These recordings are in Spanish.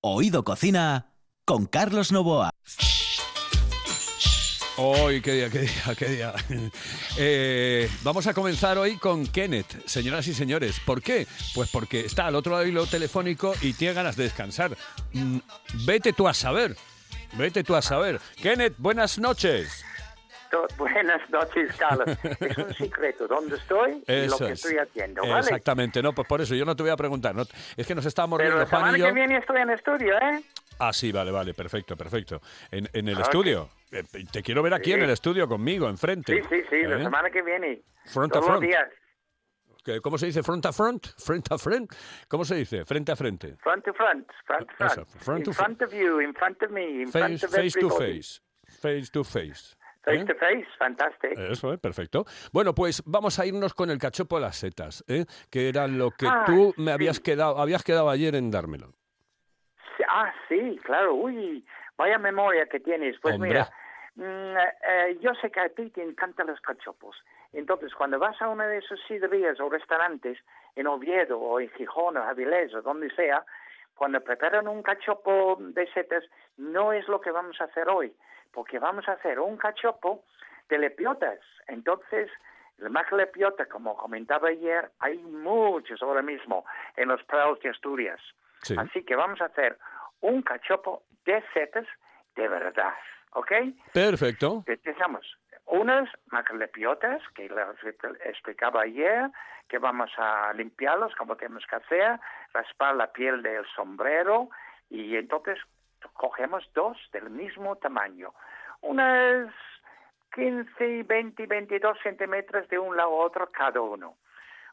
Oído Cocina con Carlos Novoa. Hoy, qué día, qué día, qué día. Eh, vamos a comenzar hoy con Kenneth, señoras y señores. ¿Por qué? Pues porque está al otro lado del telefónico y tiene ganas de descansar. Mm, Vete tú a saber. Vete tú a saber. Kenneth, buenas noches. Do- Buenas noches, Carlos. Es un secreto dónde estoy y lo Eso que es. estoy haciendo, ¿vale? Exactamente, no, pues por eso yo no te voy a preguntar. no- es que nos estábamos riendo la Juan semana y yo. que viene estoy en estudio, ¿eh? Ah, sí, vale, vale, perfecto, perfecto. En, en el Ok. estudio. Eh, Te quiero ver aquí Sí. en el estudio conmigo, enfrente. Sí, sí, sí, la ¿Eh? semana que viene. Front a Todos front. los días. ¿Qué- ¿Cómo se dice? ¿Front a front? ¿Front a front? ¿Cómo se dice? ¿Frente a frente? Front to front, front to Eso, front. front to in front of you, in front of me, in front Face, of face to everybody. face. Face to face. Face ¿Eh? to face, fantastic. Eso, ¿eh? perfecto. Bueno, pues vamos a irnos con el cachopo de las setas, ¿eh? que era lo que Ah, tú me sí. habías quedado, habías quedado ayer en dármelo. Ah, sí, claro. Uy, vaya memoria que tienes. Pues Hombre. mira, mm, eh, yo sé que a ti te encantan los cachopos. Entonces, cuando vas a una de esos sidrerías o restaurantes en Oviedo o en Gijón o Avilés o donde sea, cuando preparan un cachopo de setas, no es lo que vamos a hacer hoy, porque vamos a hacer un cachopo de lepiotas. Entonces, el más lepiota, como comentaba ayer, hay muchos ahora mismo en los prados de Asturias. Sí. Así que vamos a hacer un cachopo de setas de verdad, ¿ok? Perfecto. Utilizamos unas macrolepiotas, que les explicaba ayer, que vamos a limpiarlos como tenemos que hacer, raspar la piel del sombrero y entonces cogemos dos del mismo tamaño, unas 15, 20, 22 centímetros de un lado a otro cada uno.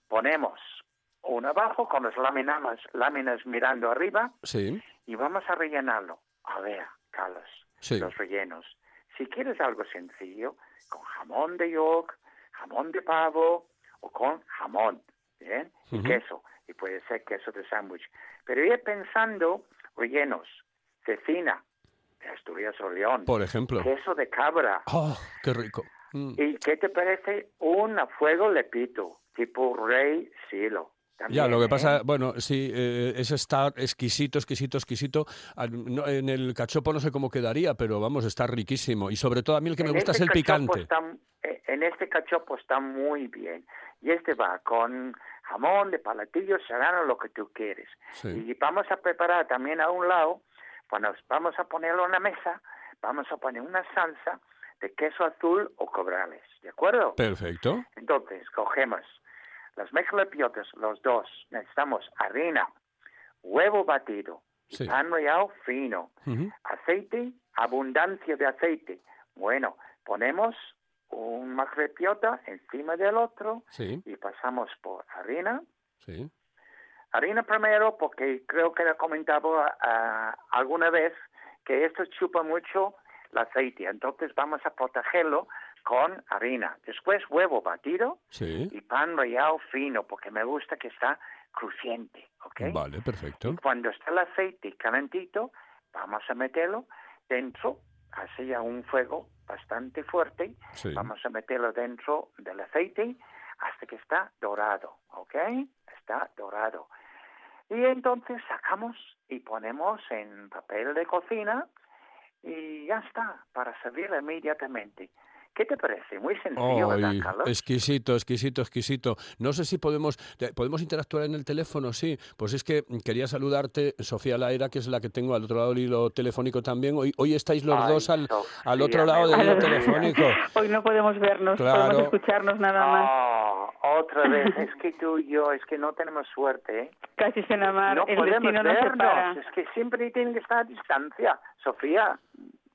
Ponemos uno abajo con las láminas, láminas mirando arriba Sí, y vamos a rellenarlo. A ver, Carlos, Sí. los rellenos. Si quieres algo sencillo, con jamón de york, jamón de pavo o con jamón, ¿bien? Y queso, y puede ser queso de sándwich. Pero ir pensando rellenos, cecina, de Asturias o León, por ejemplo. queso de cabra. ¡Oh, qué rico! Mm. ¿Y qué te parece un a fuego lepito, tipo rey silo? Ya, También, lo que ¿eh? pasa, bueno, sí, eh, ese está exquisito, exquisito, exquisito. Ah, en el cachopo no sé cómo quedaría, pero vamos, está riquísimo. Y sobre todo a mí el que me En gusta es este el cachopo picante. está- eh, en este cachopo está muy bien. Y este va con jamón de palatillo, serrano, lo que tú quieres. Sí. Y vamos a preparar también a un lado, cuando vamos a ponerlo en la mesa, vamos a poner una salsa de queso azul o cobrales. ¿De acuerdo? Perfecto. Entonces, cogemos las mezclepiotas, los dos. Necesitamos harina, huevo batido, Sí. pan rallado fino, aceite, abundancia de aceite. Bueno, ponemos un macrepiota encima del otro Sí, y pasamos por harina. sí. Harina primero porque creo que le comentaba alguna vez que esto chupa mucho el aceite. Entonces vamos a protegerlo con harina. Después huevo batido Sí. y pan rallado fino porque me gusta que está crujiente, ¿ok? Vale, perfecto. Y cuando está el aceite calentito, vamos a meterlo dentro, así a un fuego bastante fuerte. Sí. Vamos a meterlo dentro del aceite hasta que está dorado, ¿ok? Está dorado. Y entonces sacamos y ponemos en papel de cocina y ya está, para servir inmediatamente. ¿Qué te parece? Muy sencillo, ¿verdad, Carlos? exquisito, exquisito, exquisito. No sé si podemos te- podemos interactuar en el teléfono, sí. Pues es que quería saludarte, Sofía Laera, que es la que tengo al otro lado del hilo telefónico también. Hoy, hoy estáis los Ay, dos al, Sofía, al otro lado del hilo telefónico. Hoy no podemos vernos, Claro. podemos escucharnos nada más. Oh, otra vez, es que tú y yo, es que no tenemos suerte, ¿eh? Casi se enamar, no el podemos destino separa. es que siempre tienen que estar a distancia, Sofía.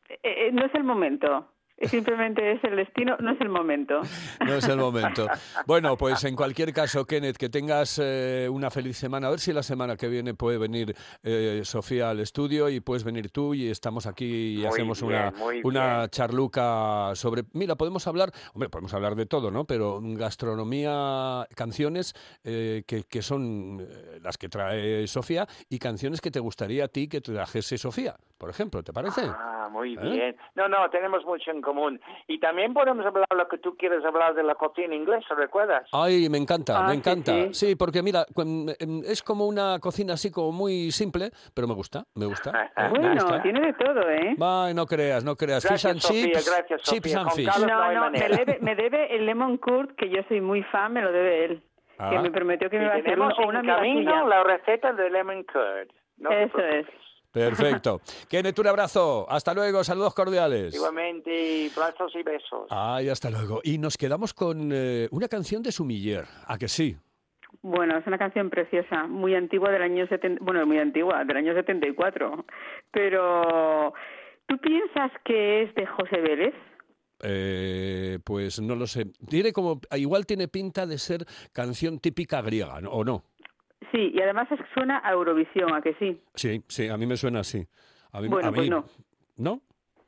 Eh, eh, no es el momento. Simplemente es el destino, no es el momento. No es el momento. Bueno, pues en cualquier caso, Kenneth, que tengas eh, una feliz semana. A ver si la semana que viene puede venir eh, Sofía al estudio y puedes venir tú y estamos aquí y Muy hacemos bien, una, una bien. charluca sobre... Mira, podemos hablar, hombre, podemos hablar de todo, ¿no? Pero gastronomía, canciones eh, que, que son eh, las que trae Sofía y canciones que te gustaría a ti que trajese Sofía, por ejemplo, ¿te parece? Ah, muy ¿Eh? bien. No, no, tenemos mucho en común. Y también podemos hablar lo que tú quieres hablar de la cocina inglesa, ¿recuerdas? Ay, me encanta, Ah, me sí, encanta. sí. Sí, porque mira, em, es como una cocina así como muy simple, pero me gusta, me gusta. ¿eh? Me Bueno, gusta. tiene de todo, ¿eh? Ay, no creas, no creas. Gracias, fish and Sofía, chips, gracias, chips Sofía. and Con fish. No No, me debe, me debe el lemon curd, que yo soy muy fan, me lo debe él. Que Ah. me prometió que me iba a hacer una amiga camino la receta de lemon curd. No Eso es. Perfecto. Kenneth, un abrazo. Hasta luego, saludos cordiales. Igualmente, abrazos y besos. Ay, hasta luego. Y nos quedamos con eh, una canción de Sumiller. ¿A que sí? Bueno, es una canción preciosa, muy antigua del año 70, bueno, muy antigua, del año 74. Pero, ¿tú piensas que es de José Vélez? Eh, pues no lo sé. Tiene como, igual tiene pinta de ser canción típica griega, ¿no? ¿o no? Sí, y además suena a Eurovisión, ¿a que sí? Sí, sí, a mí me suena así. A mí, Bueno, a mí- pues no. ¿No?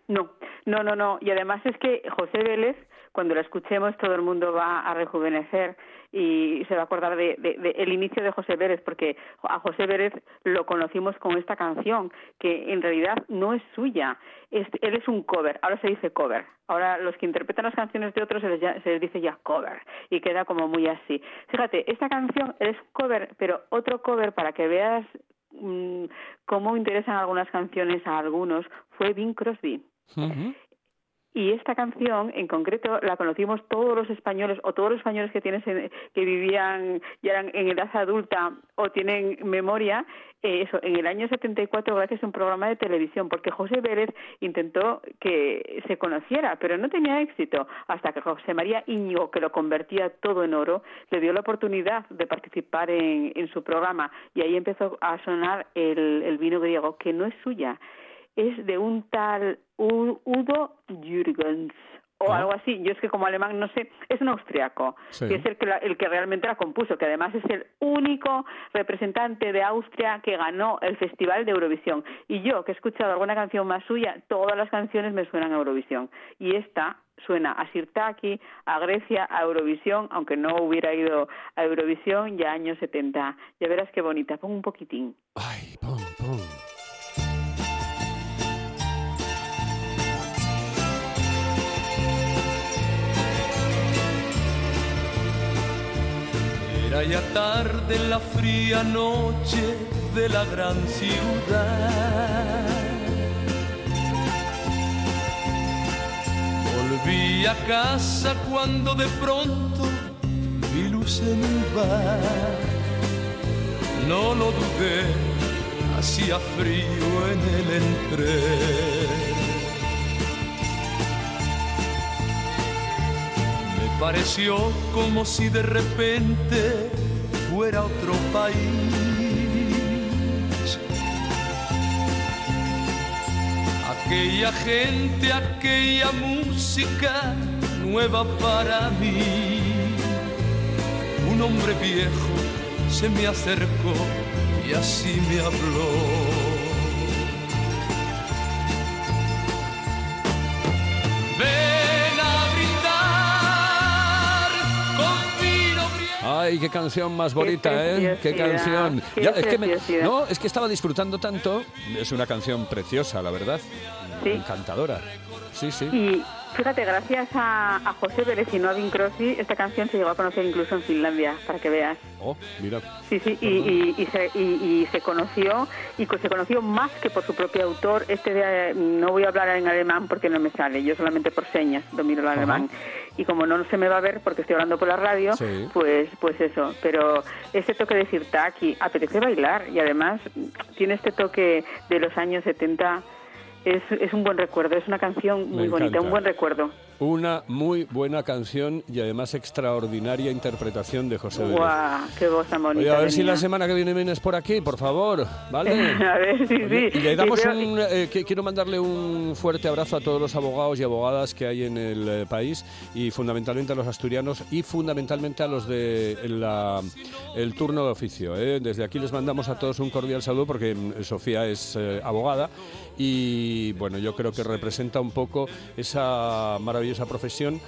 No, no, no, no. Y además es que José Vélez, cuando la escuchemos, todo el mundo va a rejuvenecer y se va a acordar de, de- de el inicio de José Vélez, porque a José Vélez lo conocimos con esta canción, que en realidad no es suya. Es- él es un cover, ahora se dice cover. Ahora los que interpretan las canciones de otros se les, se les dice ya cover y queda como muy así. Fíjate, esta canción es cover, pero otro cover para que veas mm, cómo interesan algunas canciones a algunos fue Bing Crosby. Ujú. Y esta canción, en concreto, la conocimos todos los españoles o todos los españoles que tienes en- que vivían ya eran en edad adulta o tienen memoria, eh, eso, en el año 74 gracias a un programa de televisión, porque José Vélez intentó que se conociera, pero no tenía éxito, hasta que José María Íñigo, que lo convertía todo en oro, le dio la oportunidad de participar en, en su programa. Y ahí empezó a sonar el, vino griego, que no es suya, es de un tal Udo Jürgens o Ah. algo así. Yo es que como alemán no sé, es un austriaco, Sí. que es el que, la- el que realmente la compuso, que además es el único representante de Austria que ganó el Festival de Eurovisión. Y yo, que he escuchado alguna canción más suya, todas las canciones me suenan a Eurovisión. Y esta suena a Sirtaki, a Grecia, a Eurovisión, aunque no hubiera ido a Eurovisión ya años 70. Ya verás qué bonita, pon un poquitín. Ay. Ya tarde en la fría noche de la gran ciudad. Volví a casa cuando de pronto vi luz en el bar. No lo dudé, hacía frío en el entreno. Pareció como si de repente fuera otro país. Aquella gente, aquella música nueva para mí. Un hombre viejo se me acercó y así me habló. Ay, qué canción más bonita, ¿eh? Qué canción. qué Ya, es que me- no, es que estaba disfrutando tanto. Es una canción preciosa, la verdad. Sí. Encantadora. Sí, sí. Y fíjate, gracias a, a José Vélez y no a Bing Crosby, esta canción se llegó a conocer incluso en Finlandia, para que veas. Oh, mira. Sí, sí, y, y- y se, y- y se conoció, y se conoció más que por su propio autor. Este de- no voy a hablar en alemán porque no me sale, yo solamente por señas domino el alemán. Y como no se me va a ver porque estoy hablando por la radio, Sí. pues pues eso. Pero ese toque de Sirtaki apetece bailar y además tiene este toque de los años 70. Es, es un buen recuerdo, es una canción muy bonita, un buen recuerdo. Una muy buena canción y además extraordinaria interpretación de José Vélez. ¡Guau! ¡Qué voz tan bonita! Oye, a ver si la semana que viene vienes por aquí, por favor, ¿vale? a ver, sí, Oye, sí. Y le damos un, eh, que- quiero mandarle un fuerte abrazo a todos los abogados y abogadas que hay en el eh, país y fundamentalmente a los asturianos y fundamentalmente a los de la- el turno de oficio. ¿eh? Desde aquí les mandamos a todos un cordial saludo porque mm, Sofía es abogada y bueno, yo creo que representa un poco esa maravillosa profesión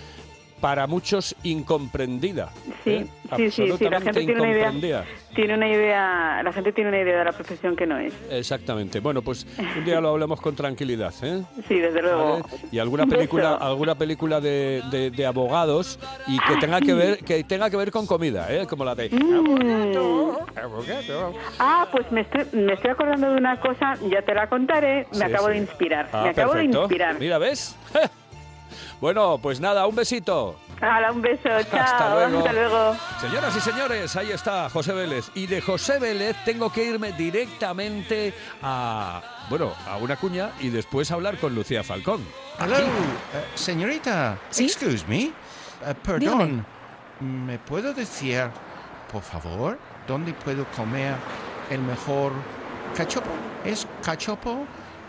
para muchos incomprendida. Sí, ¿eh? sí, sí, sí, la gente tiene una idea, tiene una idea, la gente tiene una idea de la profesión que no es. Exactamente. Bueno, pues un día lo hablamos con tranquilidad, ¿eh? Sí, desde luego. ¿Vale? Y alguna Un película, alguna película de, de- de abogados y que tenga que ver, que tenga que ver con comida, ¿eh? Como la de abogado, abogado. Ah, pues me estoy, me estoy acordando de una cosa, ya te la contaré, me Sí, acabo sí. de inspirar, Ah, me acabo perfecto. de inspirar. Mira, ¿ves? Bueno, pues nada, un besito. Hala, un beso, chao, Hasta luego. hasta luego. Señoras y señores, ahí está José Vélez. Y de José Vélez tengo que irme directamente a, bueno, a una cuña y después hablar con Lucía Falcón. Hello, eh, señorita. ¿Sí? Excuse me. Eh, perdón. ¿Me puedo decir, por favor, dónde puedo comer el mejor cachopo? ¿Es cachopo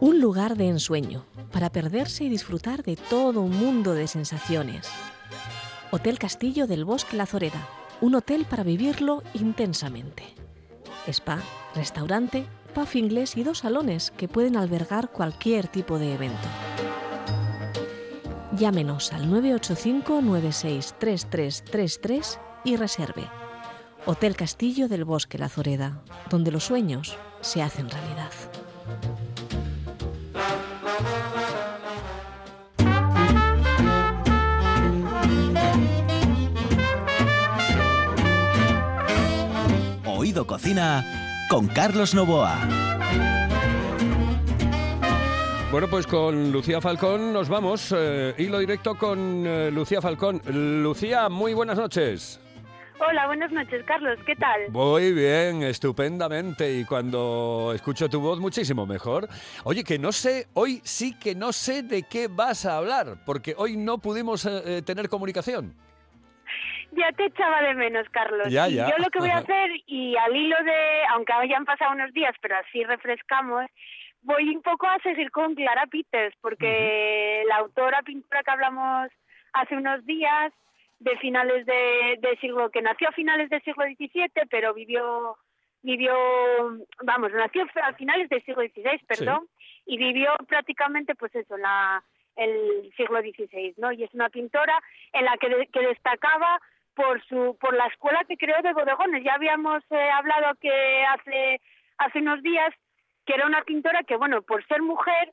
Un lugar de ensueño para perderse y disfrutar de todo un mundo de sensaciones. Hotel Castillo del Bosque La Zoreda, un hotel para vivirlo intensamente. Spa, restaurante, pub inglés y dos salones que pueden albergar cualquier tipo de evento. Llámenos al 985 963333 y reserve. Hotel Castillo del Bosque La Zoreda, donde los sueños se hacen realidad. Oído Cocina con Carlos Novoa. Bueno, pues con Lucía Falcón nos vamos. eh, hilo directo con eh, Lucía Falcón. Lucía, muy buenas noches. Hola, buenas noches, Carlos. ¿Qué tal? Muy bien, estupendamente. Y cuando escucho tu voz, muchísimo mejor. Oye, que no sé, hoy sí que no sé de qué vas a hablar, porque hoy no pudimos eh, eh, tener comunicación. Ya te echaba de menos, Carlos. Ya, Y ya. yo lo que voy a hacer, y al hilo de, aunque hayan pasado unos días, pero así refrescamos, voy un poco a seguir con Clara Peters, porque la autora pintora que hablamos hace unos días, de finales de, de siglo, que nació a finales del siglo XVII, pero vivió, vivió, vamos, nació a finales del siglo XVI, perdón, y vivió prácticamente, pues eso, la, el siglo XVI, ¿no? Y es una pintora en la que, de- que destacaba por su por la escuela que creó de bodegones. Ya habíamos eh, hablado que hace hace unos días que era una pintora que, bueno, por ser mujer,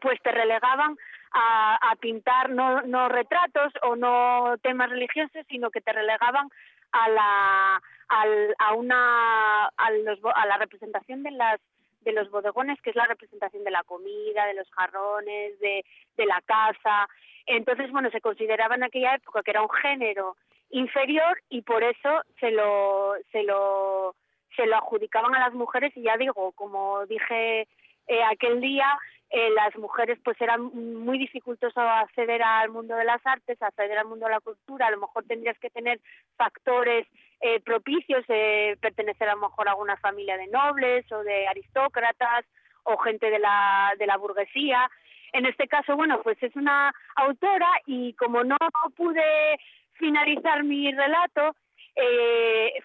pues te relegaban a, pintar no, no retratos o no temas religiosos, sino que te relegaban a la a una a, los a la representación de las de los bodegones, que es la representación de la comida, de los jarrones, de, la casa. Entonces, bueno, se consideraba en aquella época que era un género inferior y por eso se lo se lo se lo adjudicaban a las mujeres y ya digo, como dije eh, aquel día, eh, las mujeres pues eran muy dificultoso acceder al mundo de las artes, acceder al mundo de la cultura, a lo mejor tendrías que tener factores eh, propicios, pertenecer a lo mejor a alguna familia de nobles o de aristócratas o gente de la, burguesía. En este caso, bueno, pues es una autora y como no pude finalizar mi relato,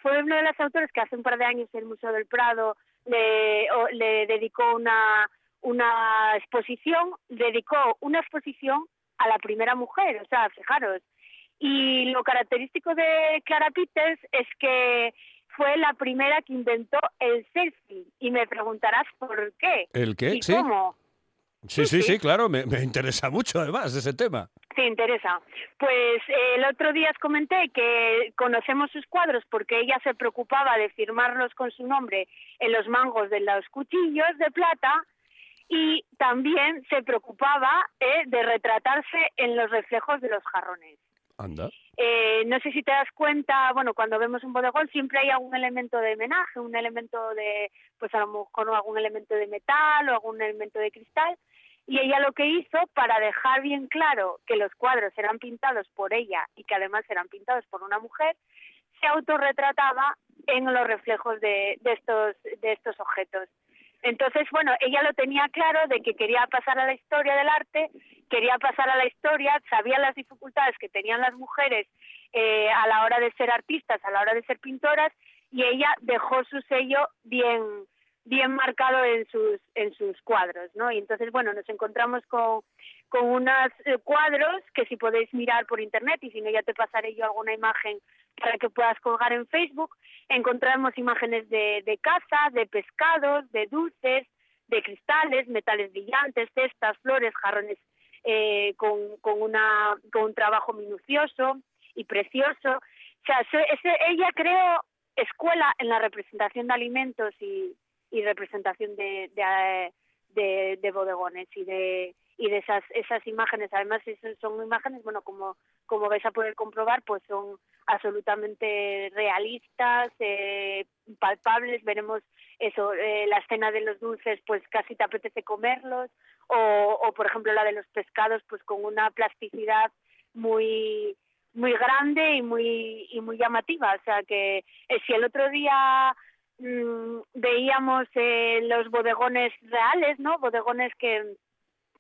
fue uno de los autores que hace un par de años el Museo del Prado le, o- le dedicó una, una exposición, dedicó una exposición a la primera mujer, o sea, fijaros. Y lo característico de Clara Peters es que fue la primera que inventó el selfie. Y me preguntarás por qué. ¿El qué? ¿Y Sí. cómo? Sí, sí, Sí. sí, claro, me, me interesa mucho además ese tema. te interesa. Pues eh, el otro día os comenté que conocemos sus cuadros porque ella se preocupaba de firmarlos con su nombre en los mangos de los cuchillos de plata y también se preocupaba eh, de retratarse en los reflejos de los jarrones. Anda. Eh, no sé si te das cuenta, bueno, cuando vemos un bodegón siempre hay algún elemento de homenaje, un elemento de, pues a lo mejor algún elemento de metal o algún elemento de cristal. Y ella lo que hizo, para dejar bien claro que los cuadros eran pintados por ella y que además eran pintados por una mujer, se autorretrataba en los reflejos de, estos objetos. Entonces, bueno, ella lo tenía claro de que quería pasar a la historia del arte, quería pasar a la historia, sabía las dificultades que tenían las mujeres eh, a la hora de ser artistas, a la hora de ser pintoras, y ella dejó su sello bien bien marcado en sus en sus cuadros, ¿no? Y entonces, bueno, nos encontramos con con unos eh, cuadros que si podéis mirar por internet y si no ya te pasaré yo alguna imagen para que puedas colgar en Facebook, encontramos imágenes de, de caza, de pescados, de dulces, de cristales, metales brillantes, cestas, flores, jarrones eh, con, con, una, con un trabajo minucioso y precioso. O sea, ese, ella creó escuela en la representación de alimentos y, y representación de, de, de, de bodegones y de y de esas esas imágenes. Además son imágenes bueno como como vais a poder comprobar pues son absolutamente realistas eh, palpables. Veremos eso eh, la escena de los dulces pues casi te apetece comerlos. O, por ejemplo la de los pescados pues con una plasticidad muy muy grande y muy y muy llamativa. O sea que eh, si el otro día mm, veíamos eh, los bodegones reales no bodegones que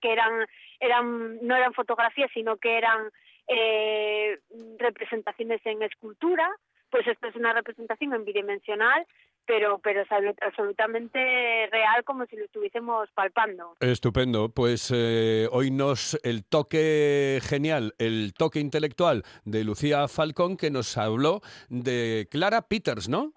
que eran, eran no eran fotografías, sino que eran eh, representaciones en escultura, pues esto es una representación en bidimensional, pero, pero es absolutamente real como si lo estuviésemos palpando. Estupendo. Pues eh, hoy nos el toque genial, el toque intelectual de Lucía Falcón que nos habló de Clara Peters, ¿no?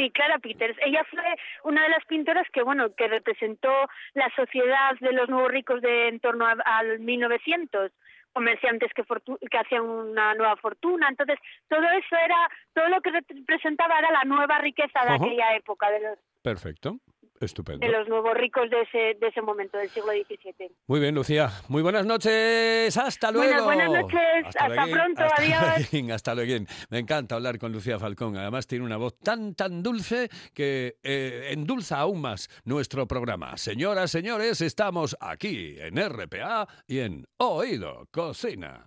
Sí, Clara Peters. Ella fue una de las pintoras que, bueno, que representó la sociedad de los nuevos ricos de en torno al 1900 comerciantes que, que hacían una nueva fortuna. Entonces, todo eso era, todo lo que representaba era la nueva riqueza de aquella época. De los... Perfecto. Estupendo. De los nuevos ricos de ese, de ese momento, del siglo XVII. Muy bien, Lucía. Muy buenas noches. Hasta luego. Buenas, buenas noches. Hasta, pronto. Hasta Adiós. Luego. Hasta luego. Me encanta hablar con Lucía Falcón. Además, tiene una voz tan, tan dulce que eh, endulza aún más nuestro programa. Señoras, señores, estamos aquí en RPA y en Oído Cocina.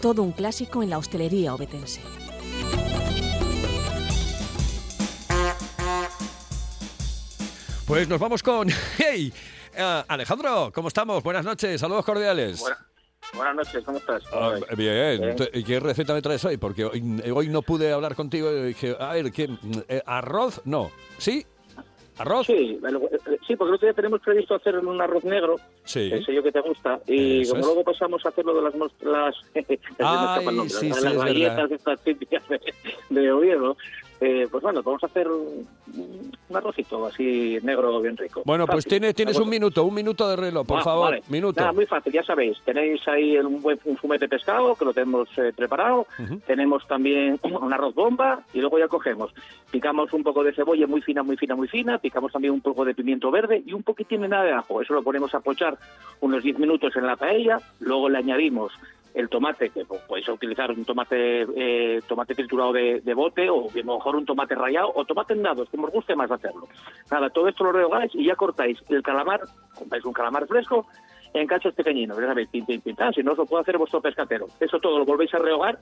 todo un clásico en la hostelería obetense. Pues nos vamos con... ¡Hey! Uh, Alejandro, ¿cómo estamos? Buenas noches, saludos cordiales. Buena, buenas noches, ¿cómo estás? Ah, bien, ¿y qué receta me traes hoy? Porque hoy, hoy no pude hablar contigo y dije, a ver, ¿qué, eh, ¿arroz? No. ¿Sí? ¿Arroz? Sí, sí, porque el otro día tenemos previsto hacer un arroz negro, sí. ese yo que te gusta, y Eso como es. luego pasamos a hacerlo de las, mos- las, Ay, las, sí, las sí, es galletas verdad. estas típicas de, de Oviedo, eh, pues bueno, vamos a hacer un, un arrocito así negro bien rico. Bueno, pues tienes, tienes un minuto, un minuto de reloj, por Ah, favor. vale. Minuto. Nada, muy fácil, ya sabéis. Tenéis ahí un buen un fumete de pescado que lo tenemos eh, preparado. Tenemos también un arroz bomba y luego ya cogemos. Picamos un poco de cebolla muy fina, muy fina, muy fina. Picamos también un poco de pimiento verde y un poquitín de nada de ajo. Eso lo ponemos a pochar unos 10 minutos en la paella. Luego le añadimos el tomate, que pues, podéis utilizar un tomate eh, tomate triturado de, bote o a lo mejor un tomate rallado o tomate en dados, como os guste más hacerlo. Nada, todo esto lo rehogáis y ya cortáis el calamar, compráis un calamar fresco en cachos pequeñinos, ya sabéis, pin, pin, pin, si no os lo puede hacer vuestro pescatero. Eso todo lo volvéis a rehogar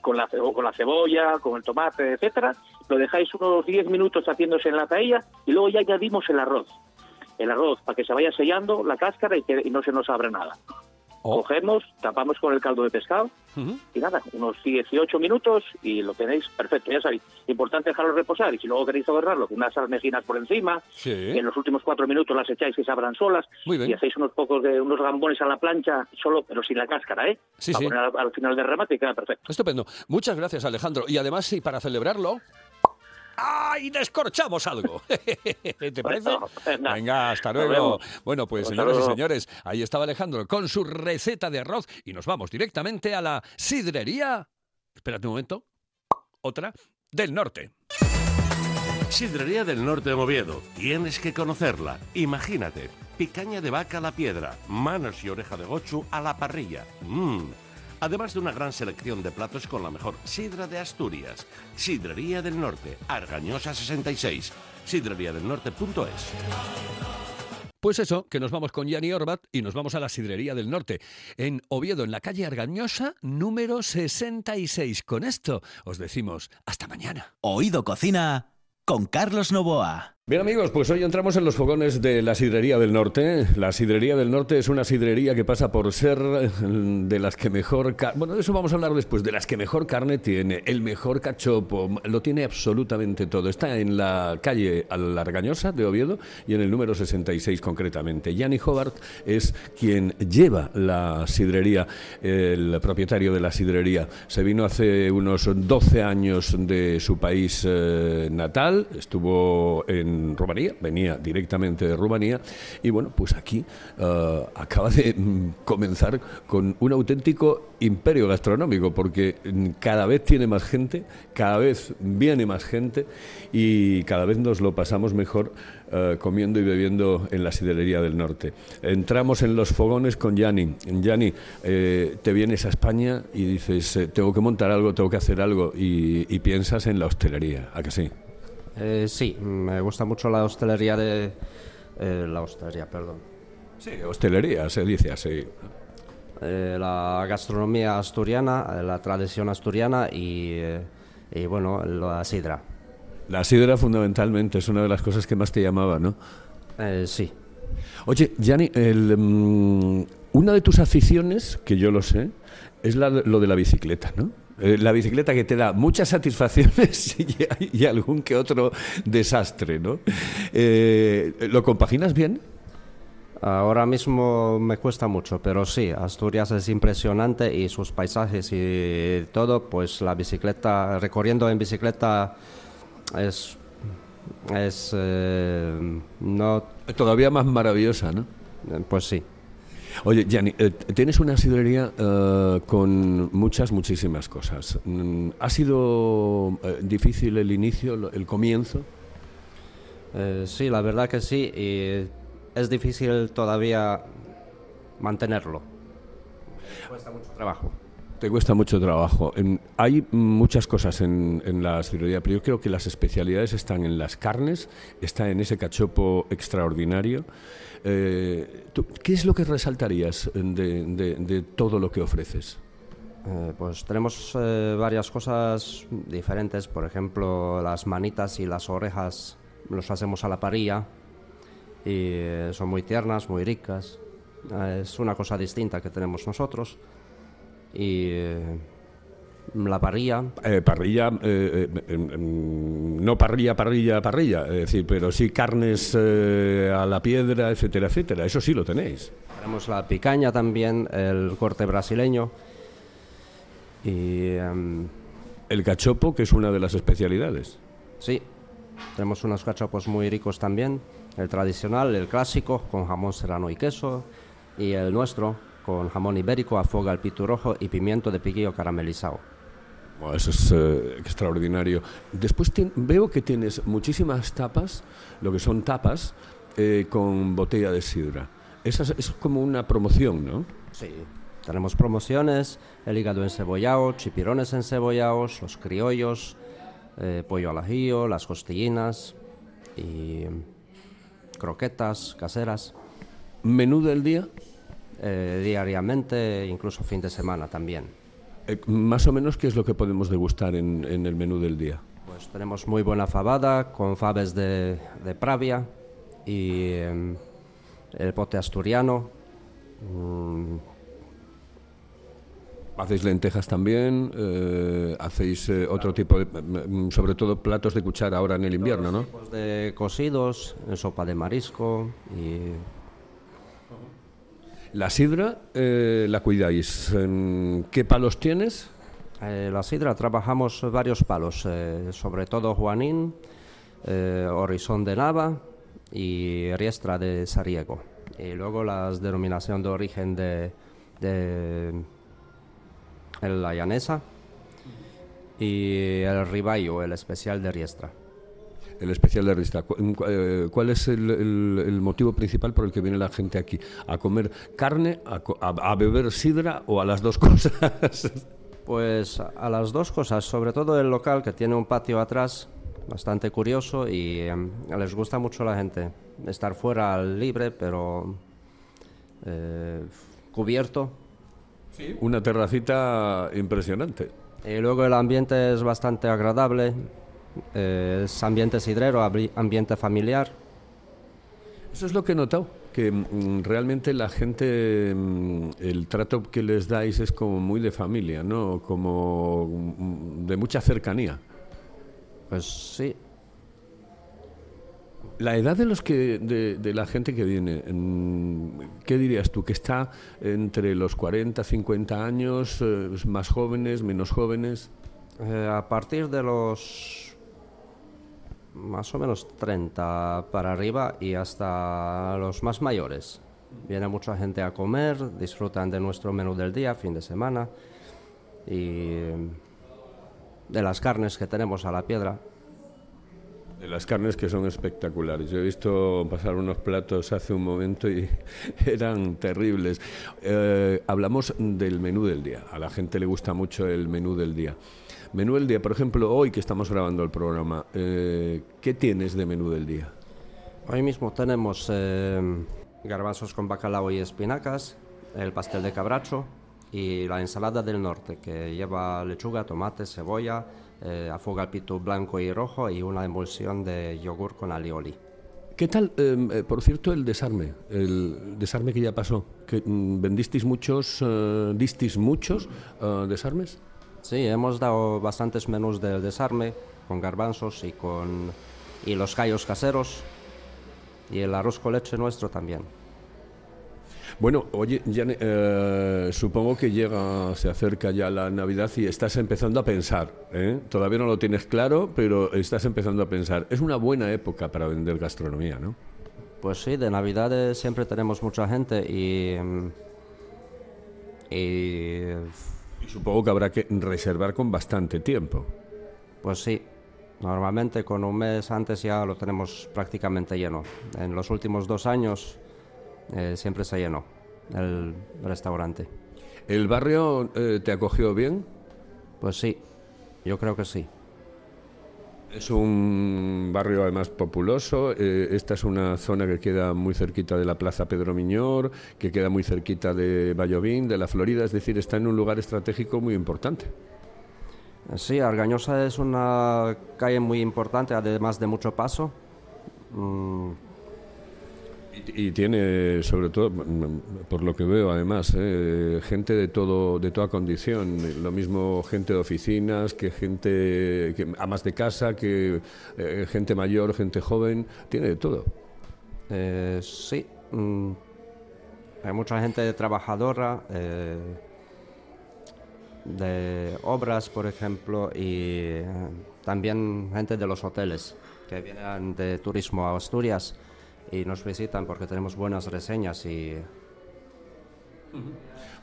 con la, con la cebolla, con el tomate, etcétera, lo dejáis unos 10 minutos haciéndose en la paella y luego ya añadimos el arroz. El arroz para que se vaya sellando la cáscara y, que, y no se nos abra nada. Oh. Cogemos, tapamos con el caldo de pescado y nada, unos 18 minutos y lo tenéis perfecto, ya sabéis. Importante dejarlo reposar y si luego queréis adornarlo con unas almejinas por encima, Sí. en los últimos cuatro minutos las echáis que se abran solas y hacéis unos pocos de unos gambones a la plancha, solo pero sin la cáscara, ¿eh? Sí, Para sí. poner al, al final del remate y queda perfecto. Estupendo. Muchas gracias, Alejandro. Y además, sí, para celebrarlo, y descorchamos algo. ¿Te parece? Venga. Hasta luego. Bueno, pues señoras y señores, ahí estaba Alejandro con su receta de arroz y nos vamos directamente a la sidrería. Espérate un momento. Otra del norte. Sidrería del Norte de Oviedo. Tienes que conocerla. Imagínate, picaña de vaca a la piedra, manos y oreja de gochu a la parrilla. Mmm. Además de una gran selección de platos con la mejor sidra de Asturias. Sidrería del Norte, Argañosa 66. Sidreriadelnorte.es. Pues eso, que nos vamos con Yanni Orbat y nos vamos a la Sidrería del Norte, en Oviedo, en la calle Argañosa, número 66. Con esto os decimos hasta mañana. Oído Cocina con Carlos Novoa. Bien amigos, pues hoy entramos en los fogones de la Sidrería del Norte. La Sidrería del Norte es una sidrería que pasa por ser eh, de las que mejor... Bueno, de eso vamos a hablar después, de las que mejor carne tiene, el mejor cachopo, lo tiene absolutamente todo. Está en la calle Alargañosa de Oviedo y en el número 66 concretamente. Yanni Hobart es quien lleva la sidrería, el propietario de la sidrería. Se vino hace unos 12 años de su país eh, natal, estuvo en Rumanía, venía directamente de Rumanía y bueno, pues aquí eh, acaba de mm, comenzar con un auténtico imperio gastronómico porque mm, cada vez tiene más gente, cada vez viene más gente y cada vez nos lo pasamos mejor eh, comiendo y bebiendo en la sidrería del norte. Entramos en los fogones con Yanni. Yanni, eh, te vienes a España y dices, tengo que montar algo, tengo que hacer algo y, y piensas en la hostelería, ¿a que sí? Eh, sí, me gusta mucho la hostelería de... eh, la hostelería, perdón. Sí, hostelería, se dice así. Eh, la gastronomía asturiana, eh, la tradición asturiana y, eh, y, bueno, la sidra. La sidra fundamentalmente es una de las cosas que más te llamaba, ¿no? Eh, sí. Oye, Yanni, el, mm, una de tus aficiones, que yo lo sé, es la lo de la bicicleta, ¿no? Eh, la bicicleta que te da muchas satisfacciones y, y algún que otro desastre, ¿no? Eh, ¿Lo compaginas bien? Ahora mismo me cuesta mucho, pero sí, Asturias es impresionante y sus paisajes y todo, pues la bicicleta, recorriendo en bicicleta es... es eh, no... Todavía más maravillosa, ¿no? Pues sí. Oye, Gianni, eh, tienes una sidrería eh, con muchas, muchísimas cosas. Mm, ¿Ha sido eh, difícil el inicio, el comienzo? Sí, la verdad que sí, y es difícil todavía mantenerlo. Cuesta mucho trabajo. Te cuesta mucho trabajo. En- hay muchas cosas en, en la sidrería, pero yo creo que las especialidades están en las carnes, está en ese cachopo extraordinario. Eh, tú, ¿Qué es lo que resaltarías de, de- de todo lo que ofreces? Eh, pues tenemos eh, varias cosas diferentes, por ejemplo, las manitas y las orejas los hacemos a la parrilla y eh, son muy tiernas, muy ricas. Eh, es una cosa distinta que tenemos nosotros. Y eh, la parrilla, Eh, parrilla, eh, eh, em, em, no parrilla, parrilla, parrilla, es decir, pero sí carnes a la piedra, etcétera, etcétera. Eso sí lo tenéis. tenemos la picaña también, el corte brasileño. Y em, El cachopo, que es una de las especialidades. Sí, tenemos unos cachopos muy ricos también. El tradicional, el clásico, con jamón serrano y queso. Y el nuestro, con jamón ibérico, afoga al pitu rojo y pimiento de piquillo caramelizado. Bueno, eso es eh, extraordinario. Después tien- veo que tienes muchísimas tapas, lo que son tapas, eh, con botella de sidra. Esa es, es como una promoción, ¿no? Sí. Tenemos promociones, el hígado encebollado, chipirones encebollados, los criollos, eh, pollo al ajillo, las costillinas y croquetas caseras. ¿Menú del día? Eh, diariamente, incluso fin de semana también. Eh, más o menos, ¿qué es lo que podemos degustar en, en el menú del día? Pues tenemos muy buena fabada con faves de, de Pravia y em, el pote asturiano. mm, ¿Hacéis lentejas también? eh, ¿Hacéis eh, otro tipo de... sobre todo platos de cuchara ahora en el invierno, ¿no? tipos de cocidos, sopa de marisco y La sidra eh, la cuidáis. ¿En ¿Qué palos tienes? Eh, la sidra trabajamos varios palos, eh, sobre todo Juanín, eh, Horizon de Nava y Riestra de Sariego. Y luego las denominación de origen de, de la llanesa y el ribayo, el especial de Riestra. El especial de. Cu- cu- eh, ¿Cuál es el, el- el motivo principal por el que viene la gente aquí? ¿A comer carne, a, co- a- a beber sidra o a las dos cosas? Pues a las dos cosas, sobre todo el local que tiene un patio atrás bastante curioso y em, les gusta mucho a la gente estar fuera al libre, pero eh, cubierto. Una terracita impresionante. Y luego el ambiente es bastante agradable, eh, es ambiente sidrero, ambiente familiar. Eso es lo que he notado, que mm, realmente la gente, mm, el trato que les dais es como muy de familia, ¿no? Como mm, de mucha cercanía. Pues sí. La edad de los que de, de la gente que viene, ¿qué dirías tú? ¿Que está entre los 40, 50 años, eh, más jóvenes, menos jóvenes? Eh, a partir de los más o menos 30 para arriba y hasta los más mayores. Viene mucha gente a comer, disfrutan de nuestro menú del día, fin de semana, y de las carnes que tenemos a la piedra. De las carnes que son espectaculares. Yo he visto pasar unos platos hace un momento y eran terribles. Eh, hablamos del menú del día. A la gente le gusta mucho el menú del día. Menú del día, por ejemplo, hoy que estamos grabando el programa, eh, ¿qué tienes de menú del día? Hoy mismo tenemos eh, garbanzos con bacalao y espinacas, el pastel de cabracho y la ensalada del norte que lleva lechuga, tomate, cebolla, eh, afogalpito blanco y rojo y una emulsión de yogur con alioli. ¿Qué tal, eh, eh, por cierto, el desarme? El desarme que ya pasó. ¿Que, mm, ¿Vendisteis muchos, eh, disteis muchos eh, desarmes? Sí, hemos dado bastantes menús del desarme con garbanzos y con y los callos caseros y el arroz con leche nuestro también. Bueno, oye, eh, supongo que llega, se acerca ya la Navidad y estás empezando a pensar. ¿eh? Todavía no lo tienes claro, pero estás empezando a pensar. Es una buena época para vender gastronomía, ¿no? Pues sí, de Navidades siempre tenemos mucha gente y mm, y Y supongo que habrá que reservar con bastante tiempo. Pues sí, normalmente con un mes antes ya lo tenemos prácticamente lleno. En los últimos dos años eh, siempre se llenó el restaurante. ¿El barrio eh, te acogió bien? Pues sí, yo creo que sí. Es un barrio además populoso. eh, esta es una zona que queda muy cerquita de la Plaza Pedro Miñor, que queda muy cerquita de Vallovín, de la Florida. Es decir, está en un lugar estratégico muy importante. Sí, Argañosa es una calle muy importante, además de mucho paso. Mm, Y, tiene, sobre todo, por lo que veo, además, eh, gente de todo, de toda condición. Lo mismo gente de oficinas, que gente, que amas de casa, que eh, gente mayor, gente joven. Tiene de todo. eh, sí, mm, hay mucha gente trabajadora, de obras, por ejemplo, y también gente de los hoteles que vienen de turismo a Asturias y nos visitan porque tenemos buenas reseñas y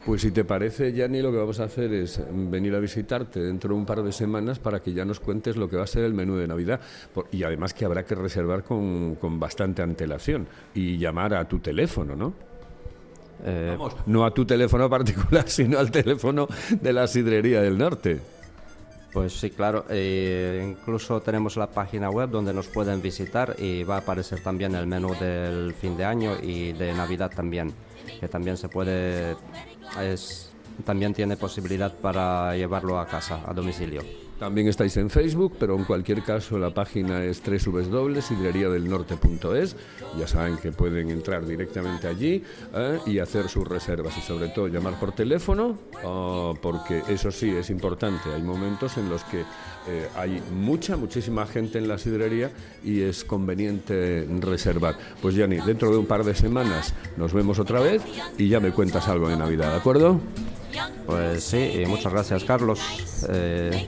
Pues si te parece, Yanni, lo que vamos a hacer es venir a visitarte dentro de un par de semanas para que ya nos cuentes lo que va a ser el menú de Navidad. Por- y además que habrá que reservar con, con bastante antelación y llamar a tu teléfono, ¿no? eh, Vamos, no a tu teléfono particular, sino al teléfono de la Sidrería del Norte. Pues sí, claro. eh, incluso tenemos la página web donde nos pueden visitar y va a aparecer también el menú del fin de año y de Navidad también, que también se puede, es, también tiene posibilidad para llevarlo a casa, a domicilio. También estáis en Facebook, pero en cualquier caso la página es www.sidreriadelnorte.es. Ya saben que pueden entrar directamente allí ¿eh? y hacer sus reservas y sobre todo llamar por teléfono, ah, porque eso sí es importante. Hay momentos en los que eh, hay mucha, muchísima gente en la sidrería y es conveniente reservar. Pues Yanni, dentro de un par de semanas nos vemos otra vez y ya me cuentas algo de Navidad, ¿de acuerdo? Pues sí, muchas gracias, Carlos. Eh,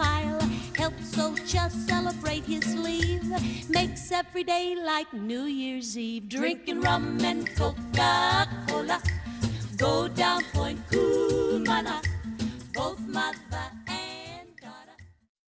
smile helps Ocha celebrate his leave. Makes every day like New Year's Eve. Drinking rum and Coca Cola. Go down Point Kumana. Both my